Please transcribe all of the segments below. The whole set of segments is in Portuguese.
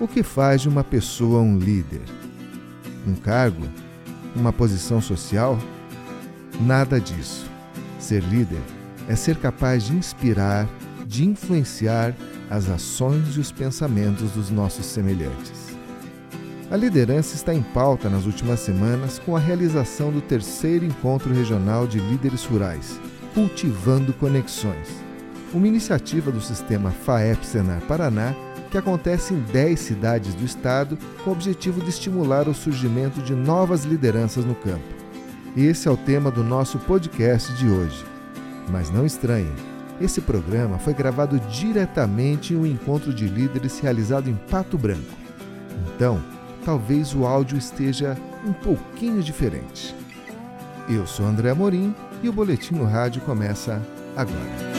O que faz de uma pessoa um líder? Um cargo? Uma posição social? Nada disso. Ser líder é ser capaz de inspirar, de influenciar as ações e os pensamentos dos nossos semelhantes. A liderança está em pauta nas últimas semanas com a realização do terceiro encontro regional de líderes rurais, Cultivando Conexões, uma iniciativa do sistema FAEP Senar Paraná que acontece em 10 cidades do estado com o objetivo de estimular o surgimento de novas lideranças no campo. Esse é o tema do nosso podcast de hoje. Mas não estranhem, esse programa foi gravado diretamente em um encontro de líderes realizado em Pato Branco. Então, talvez o áudio esteja um pouquinho diferente. Eu sou André Amorim e o Boletim no Rádio começa agora.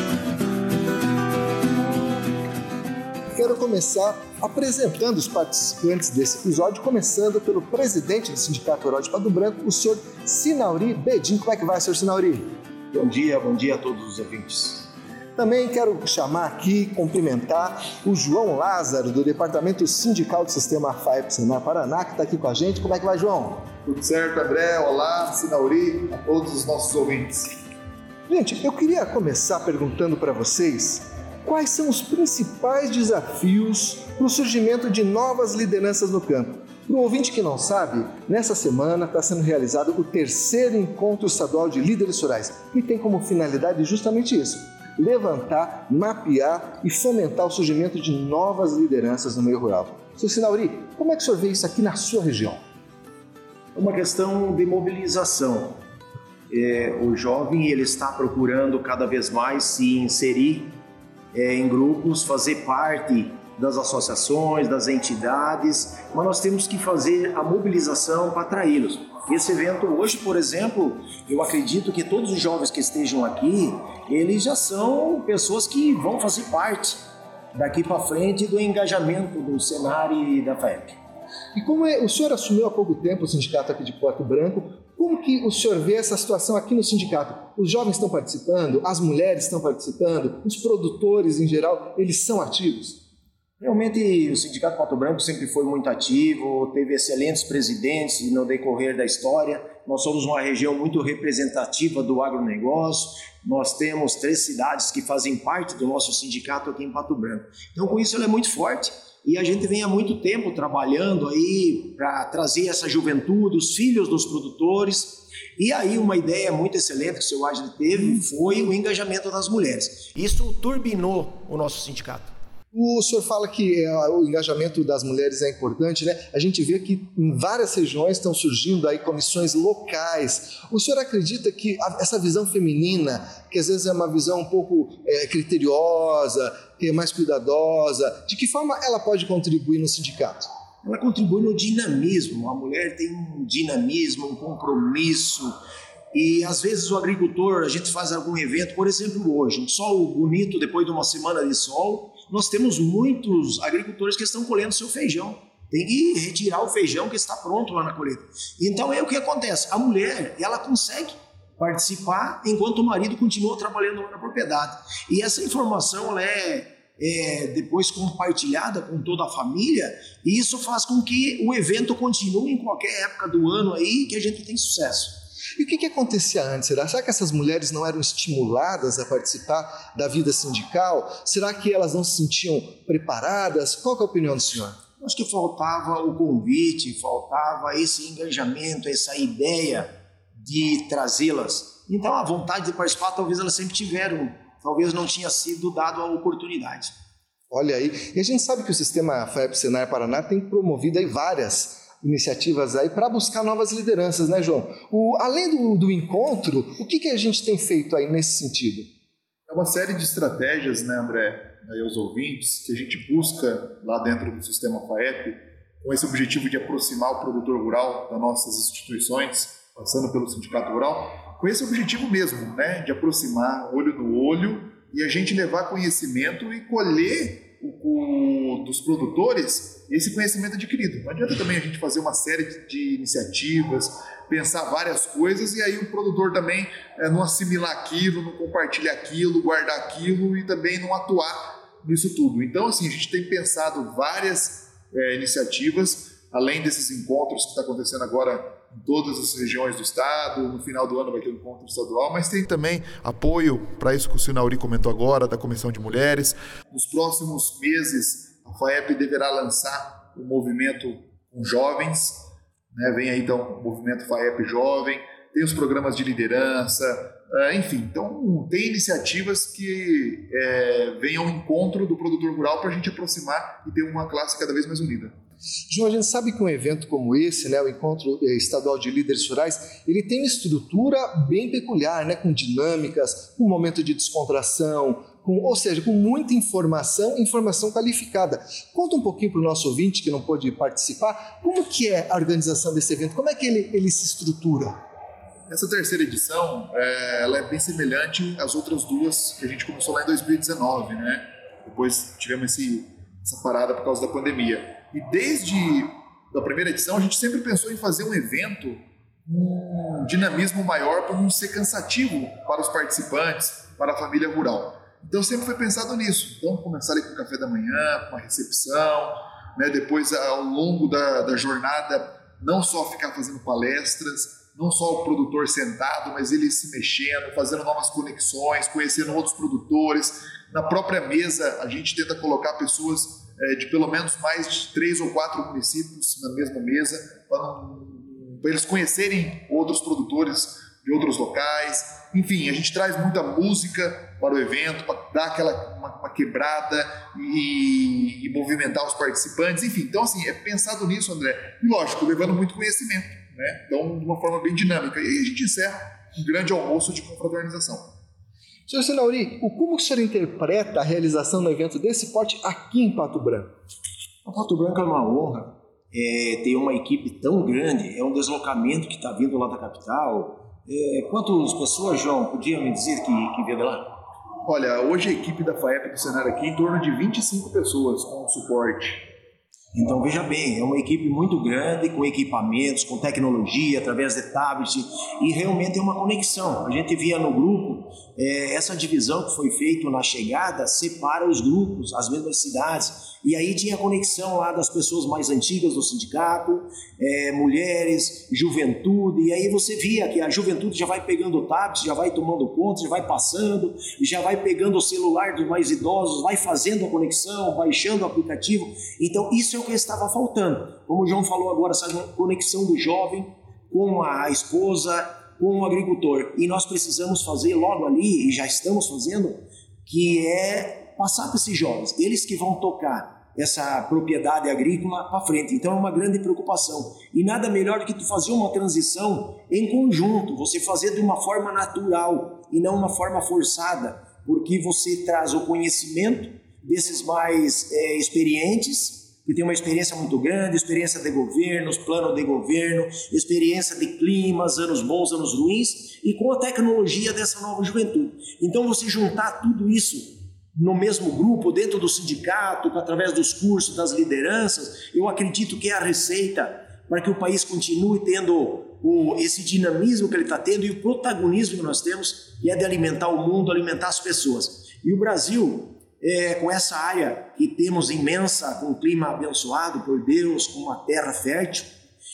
Começar apresentando os participantes desse episódio, começando pelo presidente do Sindicato Rural de Pato Branco, o senhor Sinauri Bedin. Como é que vai, senhor Sinauri? Bom dia, bom dia a todos os ouvintes. Também quero chamar aqui, cumprimentar o João Lázaro, do Departamento Sindical do Sistema FAEP Senar Paraná, que está aqui com a gente. Como é que vai, João? Tudo certo, André? Olá, Sinauri, a todos os nossos ouvintes. Gente, eu queria começar perguntando para vocês quais são os principais desafios para o surgimento de novas lideranças no campo. Para o ouvinte que não sabe, nessa semana está sendo realizado o terceiro encontro estadual de líderes rurais, que tem como finalidade justamente isso: levantar, mapear e fomentar o surgimento de novas lideranças no meio rural. Seu Sinauri, como é que o senhor vê isso aqui na sua região? É uma questão de mobilização. É, o jovem ele está procurando cada vez mais se inserir é, em grupos, fazer parte das associações, das entidades, mas nós temos que fazer a mobilização para atraí-los. Esse evento hoje, por exemplo, eu acredito que todos os jovens que estejam aqui, eles já são pessoas que vão fazer parte daqui para frente do engajamento do cenário e da FAEP. E como é, o senhor assumiu há pouco tempo o sindicato aqui de Porto Branco, como que o senhor vê essa situação aqui no sindicato? Os jovens estão participando, as mulheres estão participando, os produtores em geral, eles são ativos? Realmente, o Sindicato Pato Branco sempre foi muito ativo, teve excelentes presidentes no decorrer da história. Nós somos uma região muito representativa do agronegócio. Nós temos três cidades que fazem parte do nosso sindicato aqui em Pato Branco. Então, com isso, ele é muito forte e a gente vem há muito tempo trabalhando aí para trazer essa juventude, os filhos dos produtores. E aí, uma ideia muito excelente que o seu Agile teve foi o engajamento das mulheres. Isso turbinou o nosso sindicato. O senhor fala que é, o engajamento das mulheres é importante, né? A gente vê que em várias regiões estão surgindo aí comissões locais. O senhor acredita que essa visão feminina, que às vezes é uma visão um pouco é, criteriosa, que é mais cuidadosa, de que forma ela pode contribuir no sindicato? Ela contribui no dinamismo. A mulher tem um dinamismo, um compromisso. E às vezes o agricultor, a gente faz algum evento, por exemplo, hoje, um sol bonito depois de uma semana de sol nós temos muitos agricultores que estão colhendo seu feijão. Tem que retirar o feijão que está pronto lá na colheita. Então é o que acontece. A mulher, ela consegue participar enquanto o marido continua trabalhando lá na propriedade. E essa informação ela é, é depois compartilhada com toda a família e isso faz com que o evento continue em qualquer época do ano aí que a gente tem sucesso. E o que, que acontecia antes? Será? Será que essas mulheres não eram estimuladas a participar da vida sindical? Será que elas não se sentiam preparadas? Qual é a opinião do senhor? Acho que faltava o convite, faltava esse engajamento, essa ideia de trazê-las. Então a vontade de participar talvez elas sempre tiveram, talvez não tinha sido dado a oportunidade. Olha aí, e a gente sabe que o sistema FAEP Senar Paraná tem promovido aí várias iniciativas aí para buscar novas lideranças, né, João? O, além do, do encontro, o que, que a gente tem feito aí nesse sentido? É uma série de estratégias, né, André, aí aos ouvintes, que a gente busca lá dentro do sistema FAEP, com esse objetivo de aproximar o produtor rural das nossas instituições, passando pelo sindicato rural, com esse objetivo mesmo, né, de aproximar olho no olho e a gente levar conhecimento e colher dos produtores esse conhecimento adquirido. Não adianta também a gente fazer uma série de iniciativas, pensar várias coisas e aí o produtor também é, não assimilar aquilo, não compartilhar aquilo, guardar aquilo e também não atuar nisso tudo. Então, assim, a gente tem pensado várias é, iniciativas, além desses encontros que está acontecendo agora em todas as regiões do estado. No final do ano vai ter um encontro estadual, mas tem também apoio para isso que o Sinauri comentou agora, da Comissão de Mulheres. Nos próximos meses, a FAEP deverá lançar o um movimento com jovens. Né? Vem aí então o movimento FAEP Jovem, tem os programas de liderança, uh, enfim. Então, tem iniciativas que é, vêm ao encontro do produtor rural para a gente aproximar e ter uma classe cada vez mais unida. João, a gente sabe que um evento como esse, né, o Encontro eh, Estadual de Líderes Rurais, ele tem uma estrutura bem peculiar, né, com dinâmicas, com um momento de descontração, com, ou seja, com muita informação, informação qualificada. Conta um pouquinho para o nosso ouvinte que não pôde participar, como que é a organização desse evento, como é que ele, ele se estrutura? Essa terceira edição, é, ela é bem semelhante às outras duas que a gente começou lá em 2019, né? Depois tivemos esse, essa parada por causa da pandemia. E desde a primeira edição, a gente sempre pensou em fazer um evento um dinamismo maior para não ser cansativo para os participantes, para a família rural. Então sempre foi pensado nisso. Então começar ali com o café da manhã, com uma recepção, né? depois ao longo da, da jornada não só ficar fazendo palestras, não só o produtor sentado, mas ele se mexendo, fazendo novas conexões, conhecendo outros produtores. Na própria mesa, a gente tenta colocar pessoas é, de pelo menos mais de três ou quatro municípios na mesma mesa, para eles conhecerem outros produtores de outros locais. Enfim, a gente traz muita música para o evento, para dar aquela uma, uma quebrada e, e, movimentar os participantes. Enfim, então assim, é pensado nisso, André. E lógico, levando muito conhecimento. Né? Então, de uma forma bem dinâmica. E aí a gente encerra um grande almoço de confraternização. Senhor Sinauri, como o senhor interpreta a realização do evento desse porte aqui em Pato Branco? A Pato Branco é uma honra é, ter uma equipe tão grande, é um deslocamento que está vindo lá da capital. É, quantas pessoas, João, podia me dizer que, que veio de lá? Olha, hoje a equipe da FAEP do Cenário aqui em torno de 25 pessoas com suporte. Então veja bem, é uma equipe muito grande, com equipamentos, com tecnologia, através de tablet, e realmente é uma conexão. A gente via no grupo, é, essa divisão que foi feita na chegada separa os grupos, as mesmas cidades, e aí tinha conexão lá das pessoas mais antigas do sindicato, é, mulheres, juventude, e aí você via que a juventude já vai pegando o tablet, já vai tomando conta, já vai passando, já vai pegando o celular dos mais idosos, vai fazendo a conexão, baixando o aplicativo. Então isso é o que estava faltando. Como o João falou agora, essa conexão do jovem com a esposa, com o agricultor. E nós precisamos fazer logo ali, e já estamos fazendo, que é passar para esses jovens, eles que vão tocar essa propriedade agrícola para frente. Então é uma grande preocupação. E nada melhor do que tu fazer uma transição em conjunto, você fazer de uma forma natural e não uma forma forçada, porque você traz o conhecimento desses mais é, experientes, que tem uma experiência muito grande, experiência de governos, plano de governo, experiência de climas, anos bons, anos ruins, e com a tecnologia dessa nova juventude. Então você juntar tudo isso no mesmo grupo, dentro do sindicato, através dos cursos, das lideranças, eu acredito que é a receita para que o país continue tendo o, esse dinamismo que ele está tendo e o protagonismo que nós temos, que é de alimentar o mundo, alimentar as pessoas. E o Brasil, é, com essa área que temos imensa, com um clima abençoado por Deus, com uma terra fértil,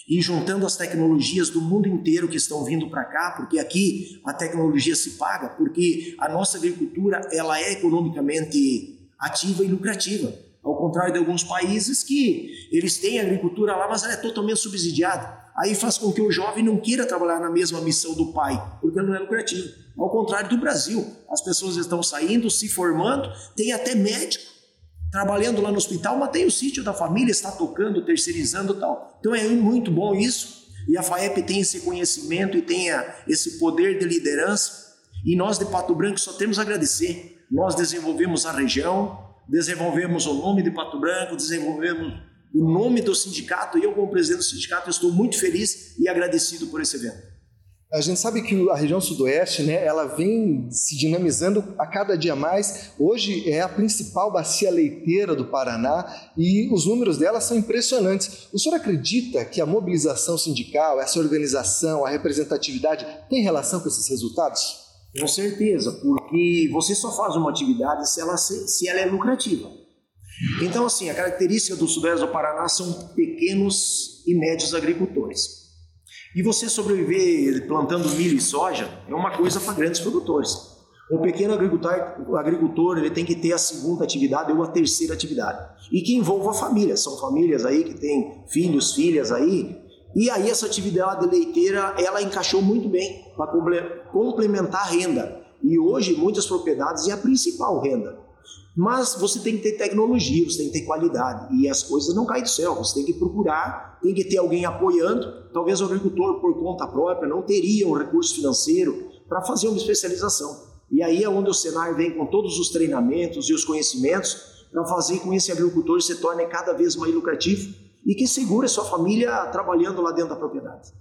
e juntando as tecnologias do mundo inteiro que estão vindo para cá, porque aqui a tecnologia se paga, porque a nossa agricultura ela é economicamente ativa e lucrativa, ao contrário de alguns países que eles têm agricultura lá, mas ela é totalmente subsidiada. Aí faz com que o jovem não queira trabalhar na mesma missão do pai, porque não é lucrativo. Ao contrário do Brasil, as pessoas estão saindo, se formando, tem até médico trabalhando lá no hospital, mas tem o sítio da família, está tocando, terceirizando tal. Então é muito bom isso. E a FAEP tem esse conhecimento e tem esse poder de liderança. E nós de Pato Branco só temos a agradecer. Nós desenvolvemos a região, desenvolvemos o nome de Pato Branco, desenvolvemos o nome do sindicato. E eu, como presidente do sindicato, estou muito feliz e agradecido por esse evento. A gente sabe que a região sudoeste, né, ela vem se dinamizando a cada dia mais. Hoje é a principal bacia leiteira do Paraná e os números dela são impressionantes. O senhor acredita que a mobilização sindical, essa organização, a representatividade tem relação com esses resultados? Com certeza, porque você só faz uma atividade se ela, se ela é lucrativa. Então, assim, a característica do sudeste do Paraná são pequenos e médios agricultores. E você sobreviver plantando milho e soja é uma coisa para grandes produtores. O pequeno agricultor, agricultor ele tem que ter a segunda atividade ou a terceira atividade. E que envolva a família. São famílias aí que têm filhos, filhas aí. E aí essa atividade leiteira, ela encaixou muito bem para complementar a renda. E hoje muitas propriedades é a principal renda. Mas você tem que ter tecnologia, você tem que ter qualidade. E as coisas não caem do céu. Você tem que procurar, tem que ter alguém apoiando. Talvez o agricultor, por conta própria, não teria um recurso financeiro para fazer uma especialização. E aí é onde o Senar vem com todos os treinamentos e os conhecimentos para fazer com que esse agricultor se torne cada vez mais lucrativo e que segure sua família trabalhando lá dentro da propriedade.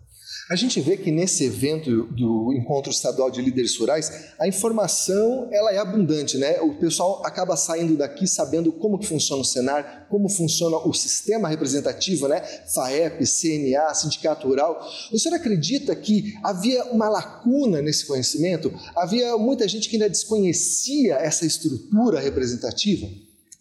A gente vê que nesse evento do Encontro Estadual de Líderes Rurais, a informação ela é abundante, né? O pessoal acaba saindo daqui sabendo como que funciona o Senar, como funciona o sistema representativo, né? FAEP, CNA, Sindicato Rural. O senhor acredita que havia uma lacuna nesse conhecimento? Havia muita gente que ainda desconhecia essa estrutura representativa?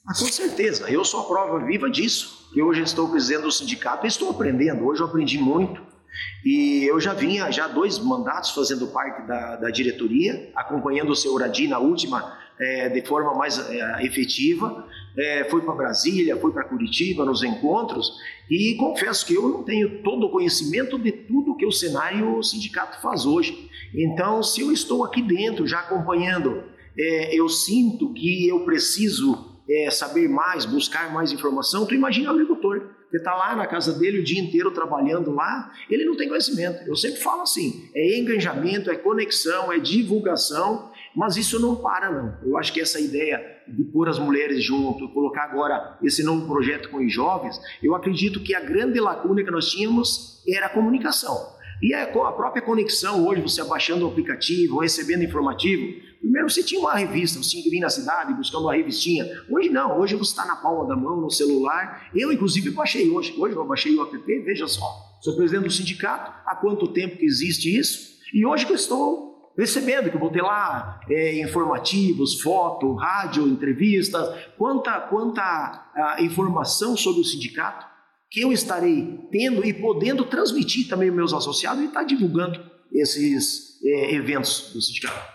Ah, com certeza, eu sou a prova viva disso. Eu hoje estou presidente do sindicato e estou aprendendo. Hoje eu aprendi muito e eu já vinha já dois mandatos fazendo parte da, da diretoria, acompanhando o seu Uradi na última é, de forma mais é, efetiva. É, fui para Brasília, fui para Curitiba nos encontros e confesso que eu não tenho todo o conhecimento de tudo que o cenário o sindicato faz hoje. Então, se eu estou aqui dentro já acompanhando, é, eu sinto que eu preciso é, saber mais, buscar mais informação. Tu imagina o agricultor que está lá na casa dele o dia inteiro trabalhando lá, ele não tem conhecimento. Eu sempre falo assim: é engajamento, é conexão, é divulgação, mas isso não para, não. Eu acho que essa ideia de pôr as mulheres junto, colocar agora esse novo projeto com os jovens, eu acredito que a grande lacuna que nós tínhamos era a comunicação. E a própria conexão hoje, você abaixando o aplicativo, recebendo informativo, Primeiro você tinha uma revista, você vir na cidade buscando uma revistinha. Hoje não, hoje você está na palma da mão, no celular. Eu, inclusive, baixei hoje. Hoje eu baixei o app, veja só. Sou presidente do sindicato, há quanto tempo que existe isso? E hoje que eu estou recebendo, que eu vou ter lá é, informativos, foto, rádio, entrevistas, quanta, quanta a, informação sobre o sindicato que eu estarei tendo e podendo transmitir também aos meus associados e estar tá divulgando esses é, eventos do sindicato.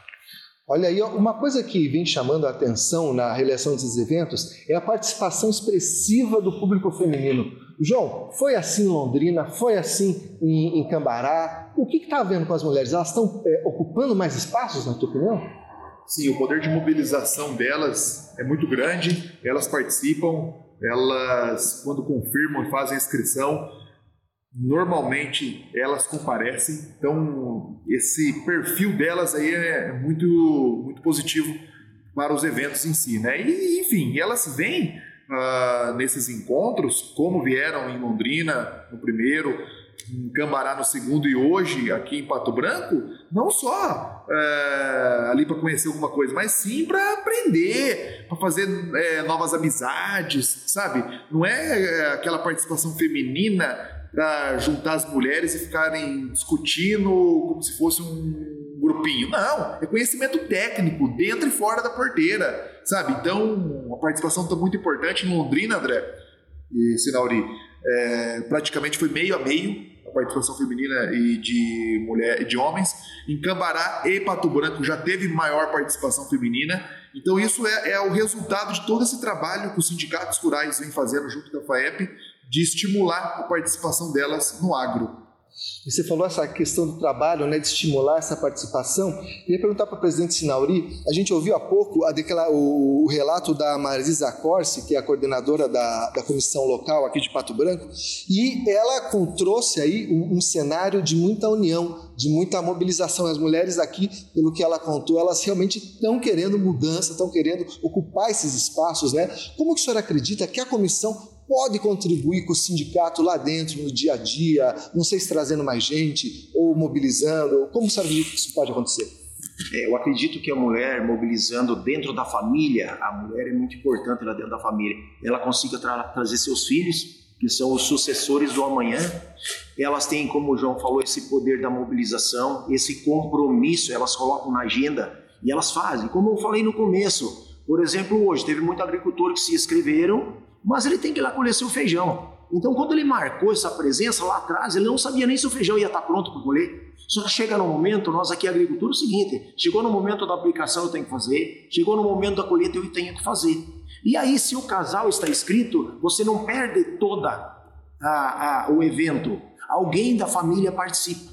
Olha aí, uma coisa que vem chamando a atenção na realização desses eventos é a participação expressiva do público feminino. João, foi assim em Londrina, foi assim em, em Cambará. O que está havendo com as mulheres? Elas estão é, ocupando mais espaços, na tua opinião? Sim, o poder de mobilização delas é muito grande, elas participam, elas, quando confirmam e fazem a inscrição, normalmente elas comparecem, então esse perfil delas aí é muito, muito positivo para os eventos em si, né? E, enfim, elas vêm uh, nesses encontros, como vieram em Londrina no primeiro, em Cambará no segundo e hoje aqui em Pato Branco, não só uh, ali para conhecer alguma coisa, mas sim para aprender, para fazer uh, novas amizades, sabe? Não é eh, aquela participação feminina para juntar as mulheres e ficarem discutindo como se fosse um grupinho. Não, é conhecimento técnico, dentro e fora da porteira, sabe? Então, a participação está muito importante em Londrina, André e Sinauri. É, praticamente foi meio a meio a participação feminina e de mulher de homens. Em Cambará e Pato Branco já teve maior participação feminina. Então isso é, é o resultado de todo esse trabalho que os sindicatos rurais vêm fazendo junto com a FAEP de estimular a participação delas no agro. Você falou essa questão do trabalho, né, de estimular essa participação. Queria perguntar para o presidente Sinauri, a gente ouviu há pouco a o, o, relato da Marisa Corsi, que é a coordenadora da, da comissão local aqui de Pato Branco, e ela trouxe aí um, um cenário de muita união, de muita mobilização. As mulheres aqui, pelo que ela contou, elas realmente estão querendo mudança, estão querendo ocupar esses espaços. Né? Como que o senhor acredita que a comissão pode contribuir com o sindicato lá dentro, no dia a dia, não sei se trazendo mais gente ou mobilizando, como você que isso pode acontecer? É, eu acredito que a mulher mobilizando dentro da família, a mulher é muito importante lá dentro da família, ela consiga tra trazer seus filhos, que são os sucessores do amanhã, elas têm, como o João falou, esse poder da mobilização, esse compromisso, elas colocam na agenda e elas fazem. Como eu falei no começo, Por exemplo, hoje teve muito agricultor que se inscreveram, mas ele tem que ir lá colher seu feijão. Então, quando ele marcou essa presença lá atrás, ele não sabia nem se o feijão ia estar pronto para colher. Só que chega no momento, nós aqui agricultura, é o seguinte: chegou no momento da aplicação, eu tenho que fazer, chegou no momento da colheita, eu tenho que fazer. E aí, se o casal está inscrito, você não perde toda o evento. Alguém da família participa.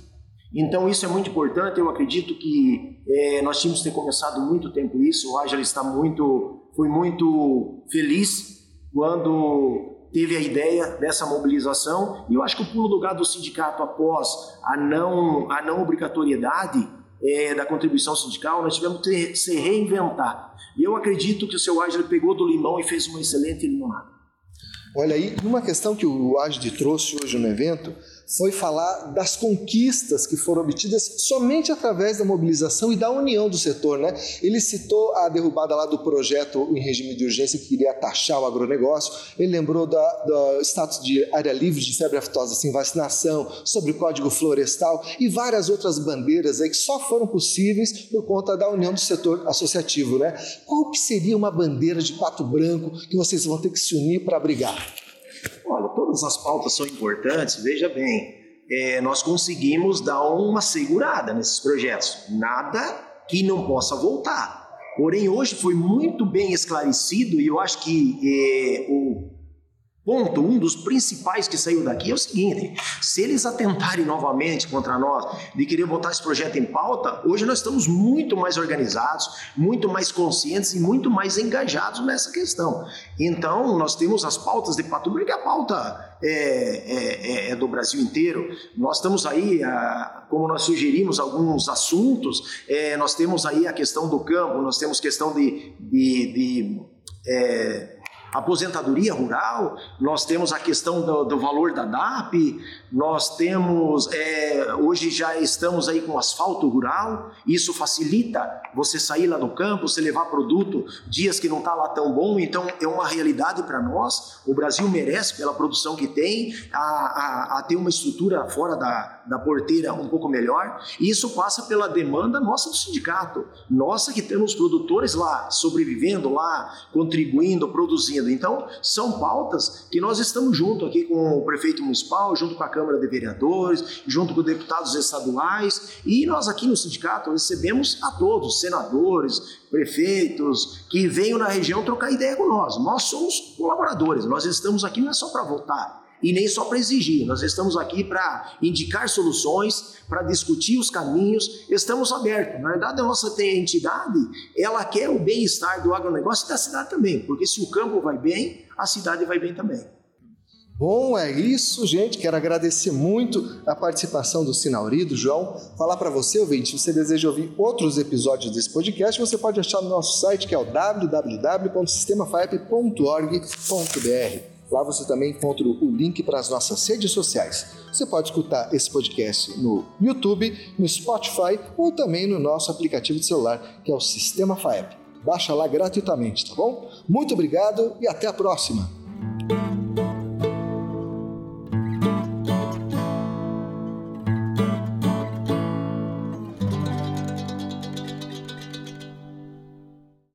Então, isso é muito importante. Eu acredito que é, nós tínhamos que ter começado muito tempo isso. O Ágil está muito, foi muito feliz quando teve a ideia dessa mobilização e eu acho que o pulo do gato do sindicato após a não, a não obrigatoriedade é, da contribuição sindical, nós tivemos que se reinventar. E eu acredito que o seu Ágil pegou do limão e fez uma excelente limonada. Olha aí, uma questão que o Agde trouxe hoje no evento foi falar das conquistas que foram obtidas somente através da mobilização e da união do setor. Né? Ele citou a derrubada lá do projeto em regime de urgência que queria taxar o agronegócio, ele lembrou da, do status de área livre de febre aftosa sem vacinação, sobre o código florestal e várias outras bandeiras aí que só foram possíveis por conta da união do setor associativo. Né? Qual que seria uma bandeira de pato branco que vocês vão ter que se unir para brigar? Olha, todas as pautas são importantes, veja bem, é, nós conseguimos dar uma segurada nesses projetos. Nada que não possa voltar. Porém, hoje foi muito bem esclarecido e eu acho que é, o ponto, um dos principais que saiu daqui é o seguinte: se eles atentarem novamente contra nós de querer botar esse projeto em pauta, hoje nós estamos muito mais organizados, muito mais conscientes e muito mais engajados nessa questão. Então, nós temos as pautas de Pato Branco, a pauta é, é, é, é, do Brasil inteiro. Nós estamos aí, a, como nós sugerimos alguns assuntos, é, nós temos aí a questão do campo, nós temos questão de, de, de é, aposentadoria rural, nós temos a questão do, do valor da DAP, nós temos, é, hoje já estamos aí com asfalto rural, isso facilita você sair lá no campo, você levar produto dias que não está lá tão bom, então é uma realidade para nós. O Brasil merece, pela produção que tem, a, a, a, ter uma estrutura fora da, da porteira um pouco melhor, e isso passa pela demanda nossa do sindicato, nossa que temos produtores lá sobrevivendo, lá contribuindo, produzindo. Então, são pautas que nós estamos junto aqui com o prefeito municipal, junto com a Câmara de Vereadores, junto com deputados estaduais, e nós aqui no sindicato recebemos a todos, senadores, prefeitos, que venham na região trocar ideia com nós. Nós somos colaboradores, nós estamos aqui não é só para votar, e nem só para exigir. Nós estamos aqui para indicar soluções, para discutir os caminhos, estamos abertos. Na verdade, a nossa entidade, ela quer o bem-estar do agronegócio e da cidade também, porque se o campo vai bem, a cidade vai bem também. Bom, é isso, gente. Quero agradecer muito a participação do Sinauri, do João. Falar para você, ouvinte, se você deseja ouvir outros episódios desse podcast, você pode achar no nosso site, que é o www.sistemafaep.org.br. Lá você também encontra o link para as nossas redes sociais. Você pode escutar esse podcast no YouTube, no Spotify ou também no nosso aplicativo de celular, que é o Sistema FAEP. Baixa lá gratuitamente, tá bom? Muito obrigado e até a próxima!